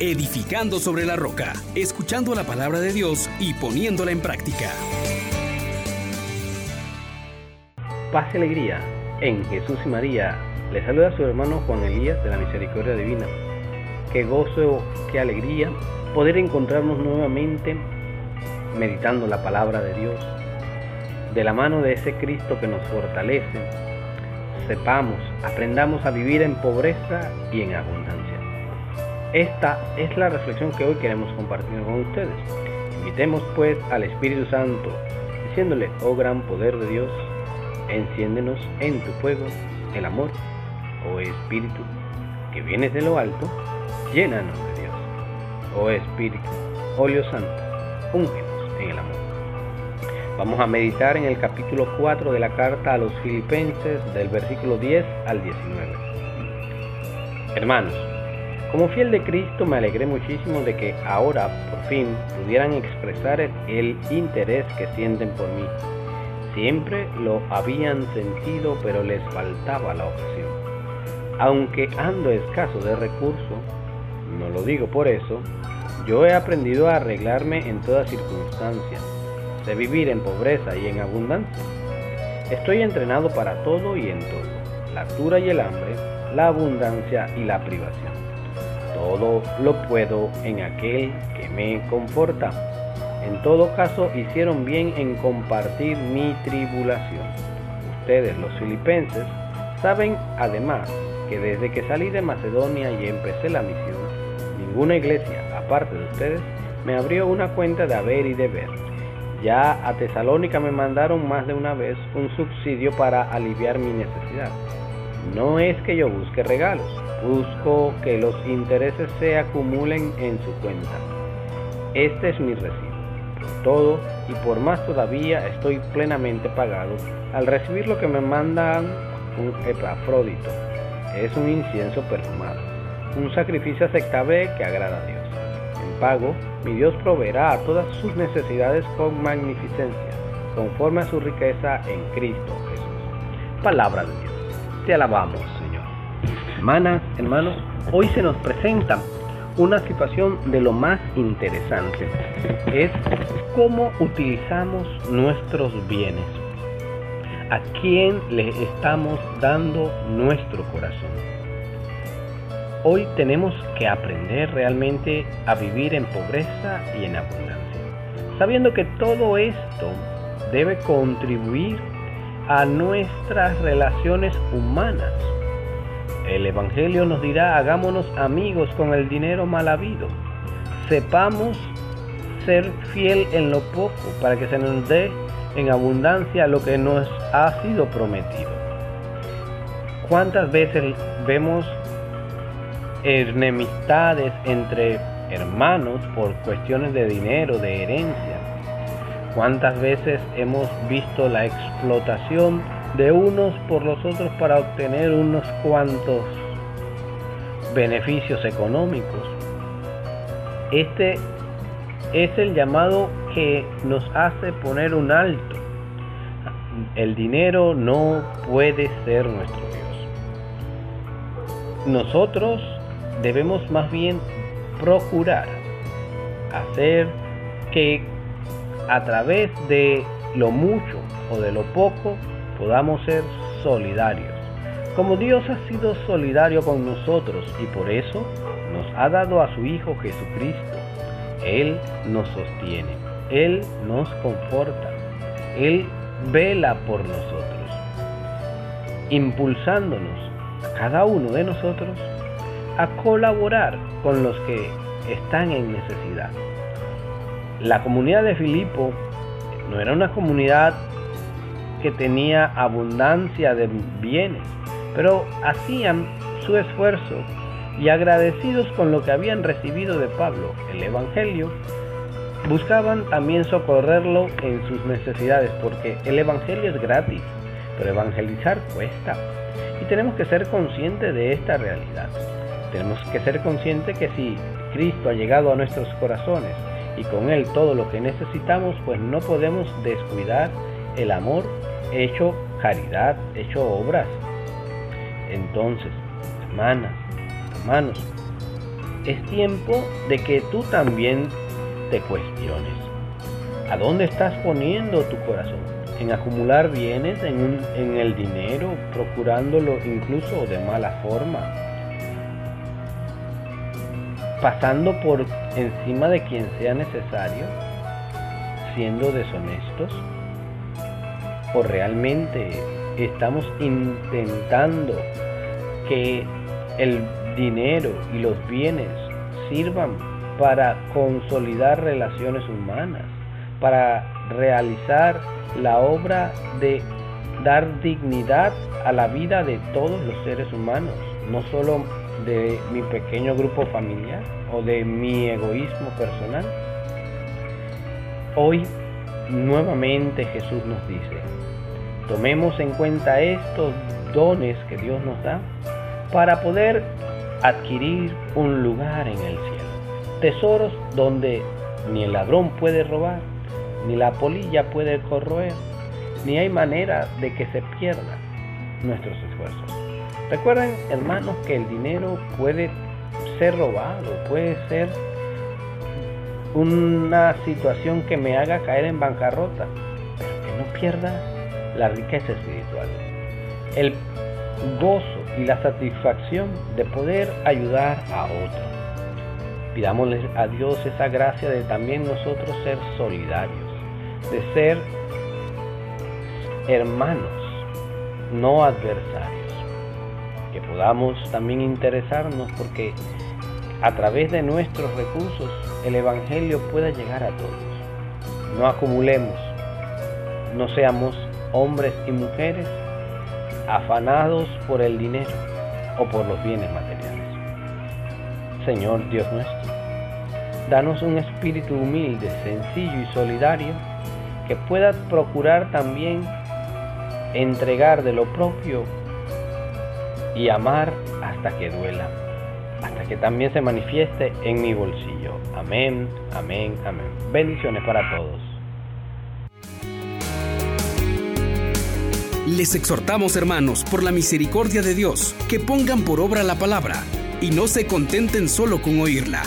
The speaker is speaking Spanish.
edificando sobre la roca, escuchando la palabra de Dios y poniéndola en práctica. Paz y alegría en Jesús y María. Le saluda a su hermano Juan Elías de la Misericordia Divina. Qué gozo, qué alegría poder encontrarnos nuevamente meditando la palabra de Dios, de la mano de ese Cristo que nos fortalece. Sepamos, aprendamos a vivir en pobreza y en abundancia. Esta es la reflexión que hoy queremos compartir con ustedes. Invitemos pues al Espíritu Santo, diciéndole, oh gran poder de Dios, enciéndenos en tu fuego el amor, oh Espíritu, que vienes de lo alto, llénanos de Dios. Oh Espíritu, óleo santo, úngenos en el amor. Vamos a meditar en el capítulo 4 de la carta a los filipenses del versículo 10 al 19. Hermanos, como fiel de Cristo me alegré muchísimo de que ahora por fin pudieran expresar el interés que sienten por mí. Siempre lo habían sentido pero les faltaba la ocasión. Aunque ando escaso de recursos, no lo digo por eso, yo he aprendido a arreglarme en toda circunstancia, de vivir en pobreza y en abundancia. Estoy entrenado para todo y en todo, la altura y el hambre, la abundancia y la privación. Todo lo puedo en aquel que me conforta. En todo caso, hicieron bien en compartir mi tribulación. Ustedes, los filipenses, saben además que desde que salí de Macedonia y empecé la misión, ninguna iglesia, aparte de ustedes, me abrió una cuenta de haber y deber. Ya a Tesalónica me mandaron más de una vez un subsidio para aliviar mi necesidad. No es que yo busque regalos, Busco que los intereses se acumulen en su cuenta. Este es mi recibo. Por todo y por más todavía estoy plenamente pagado al recibir lo que me mandan un epafrodito. Es un incienso perfumado, un sacrificio aceptable que agrada a Dios. En pago, mi Dios proveerá a todas sus necesidades con magnificencia, conforme a su riqueza en Cristo Jesús. Palabra de Dios. Te alabamos, Hermanas, hermanos, hoy se nos presenta una situación de lo más interesante. Es cómo utilizamos nuestros bienes. ¿A quién le estamos dando nuestro corazón? Hoy tenemos que aprender realmente a vivir en pobreza y en abundancia, sabiendo que todo esto debe contribuir a nuestras relaciones humanas el Evangelio nos dirá, hagámonos amigos con el dinero mal habido. Sepamos ser fiel en lo poco para que se nos dé en abundancia lo que nos ha sido prometido. ¿Cuántas veces vemos enemistades entre hermanos por cuestiones de dinero, de herencia? ¿Cuántas veces hemos visto la explotación de unos por los otros para obtener unos cuantos beneficios económicos. Este es el llamado que nos hace poner un alto. El dinero no puede ser nuestro Dios. Nosotros debemos más bien procurar hacer que a través de lo mucho o de lo poco podamos ser solidarios. Como Dios ha sido solidario con nosotros y por eso nos ha dado a su Hijo Jesucristo, Él nos sostiene, Él nos conforta, Él vela por nosotros, impulsándonos a cada uno de nosotros a colaborar con los que están en necesidad. La comunidad de Filipo no era una comunidad que tenía abundancia de bienes, pero hacían su esfuerzo y agradecidos con lo que habían recibido de Pablo, el Evangelio, buscaban también socorrerlo en sus necesidades, porque el Evangelio es gratis, pero evangelizar cuesta. Y tenemos que ser conscientes de esta realidad. Tenemos que ser conscientes que si Cristo ha llegado a nuestros corazones y con Él todo lo que necesitamos, pues no podemos descuidar el amor hecho caridad, hecho obras. Entonces, hermanas, hermanos, es tiempo de que tú también te cuestiones. ¿A dónde estás poniendo tu corazón? ¿En acumular bienes, en, en el dinero, procurándolo incluso de mala forma? ¿Pasando por encima de quien sea necesario? ¿Siendo deshonestos? ¿O realmente estamos intentando que el dinero y los bienes sirvan para consolidar relaciones humanas, para realizar la obra de dar dignidad a la vida de todos los seres humanos, no solo de mi pequeño grupo familiar o de mi egoísmo personal. Hoy nuevamente Jesús nos dice, tomemos en cuenta estos dones que Dios nos da para poder adquirir un lugar en el cielo. Tesoros donde ni el ladrón puede robar, ni la polilla puede corroer, ni hay manera de que se pierdan nuestros esfuerzos. Recuerden, hermanos, que el dinero puede ser robado, puede ser una situación que me haga caer en bancarrota, pero que no pierda la riqueza espiritual. El gozo y la satisfacción de poder ayudar a otros. Pidámosle a Dios esa gracia de también nosotros ser solidarios, de ser hermanos, no adversarios. Que podamos también interesarnos porque a través de nuestros recursos el Evangelio pueda llegar a todos. No acumulemos, no seamos hombres y mujeres afanados por el dinero o por los bienes materiales. Señor Dios nuestro, danos un espíritu humilde, sencillo y solidario que pueda procurar también entregar de lo propio y amar hasta que duela, que también se manifieste en mi bolsillo. Amén, amén, amén. Bendiciones para todos. Les exhortamos, hermanos, por la misericordia de Dios, que pongan por obra la palabra y no se contenten solo con oírla.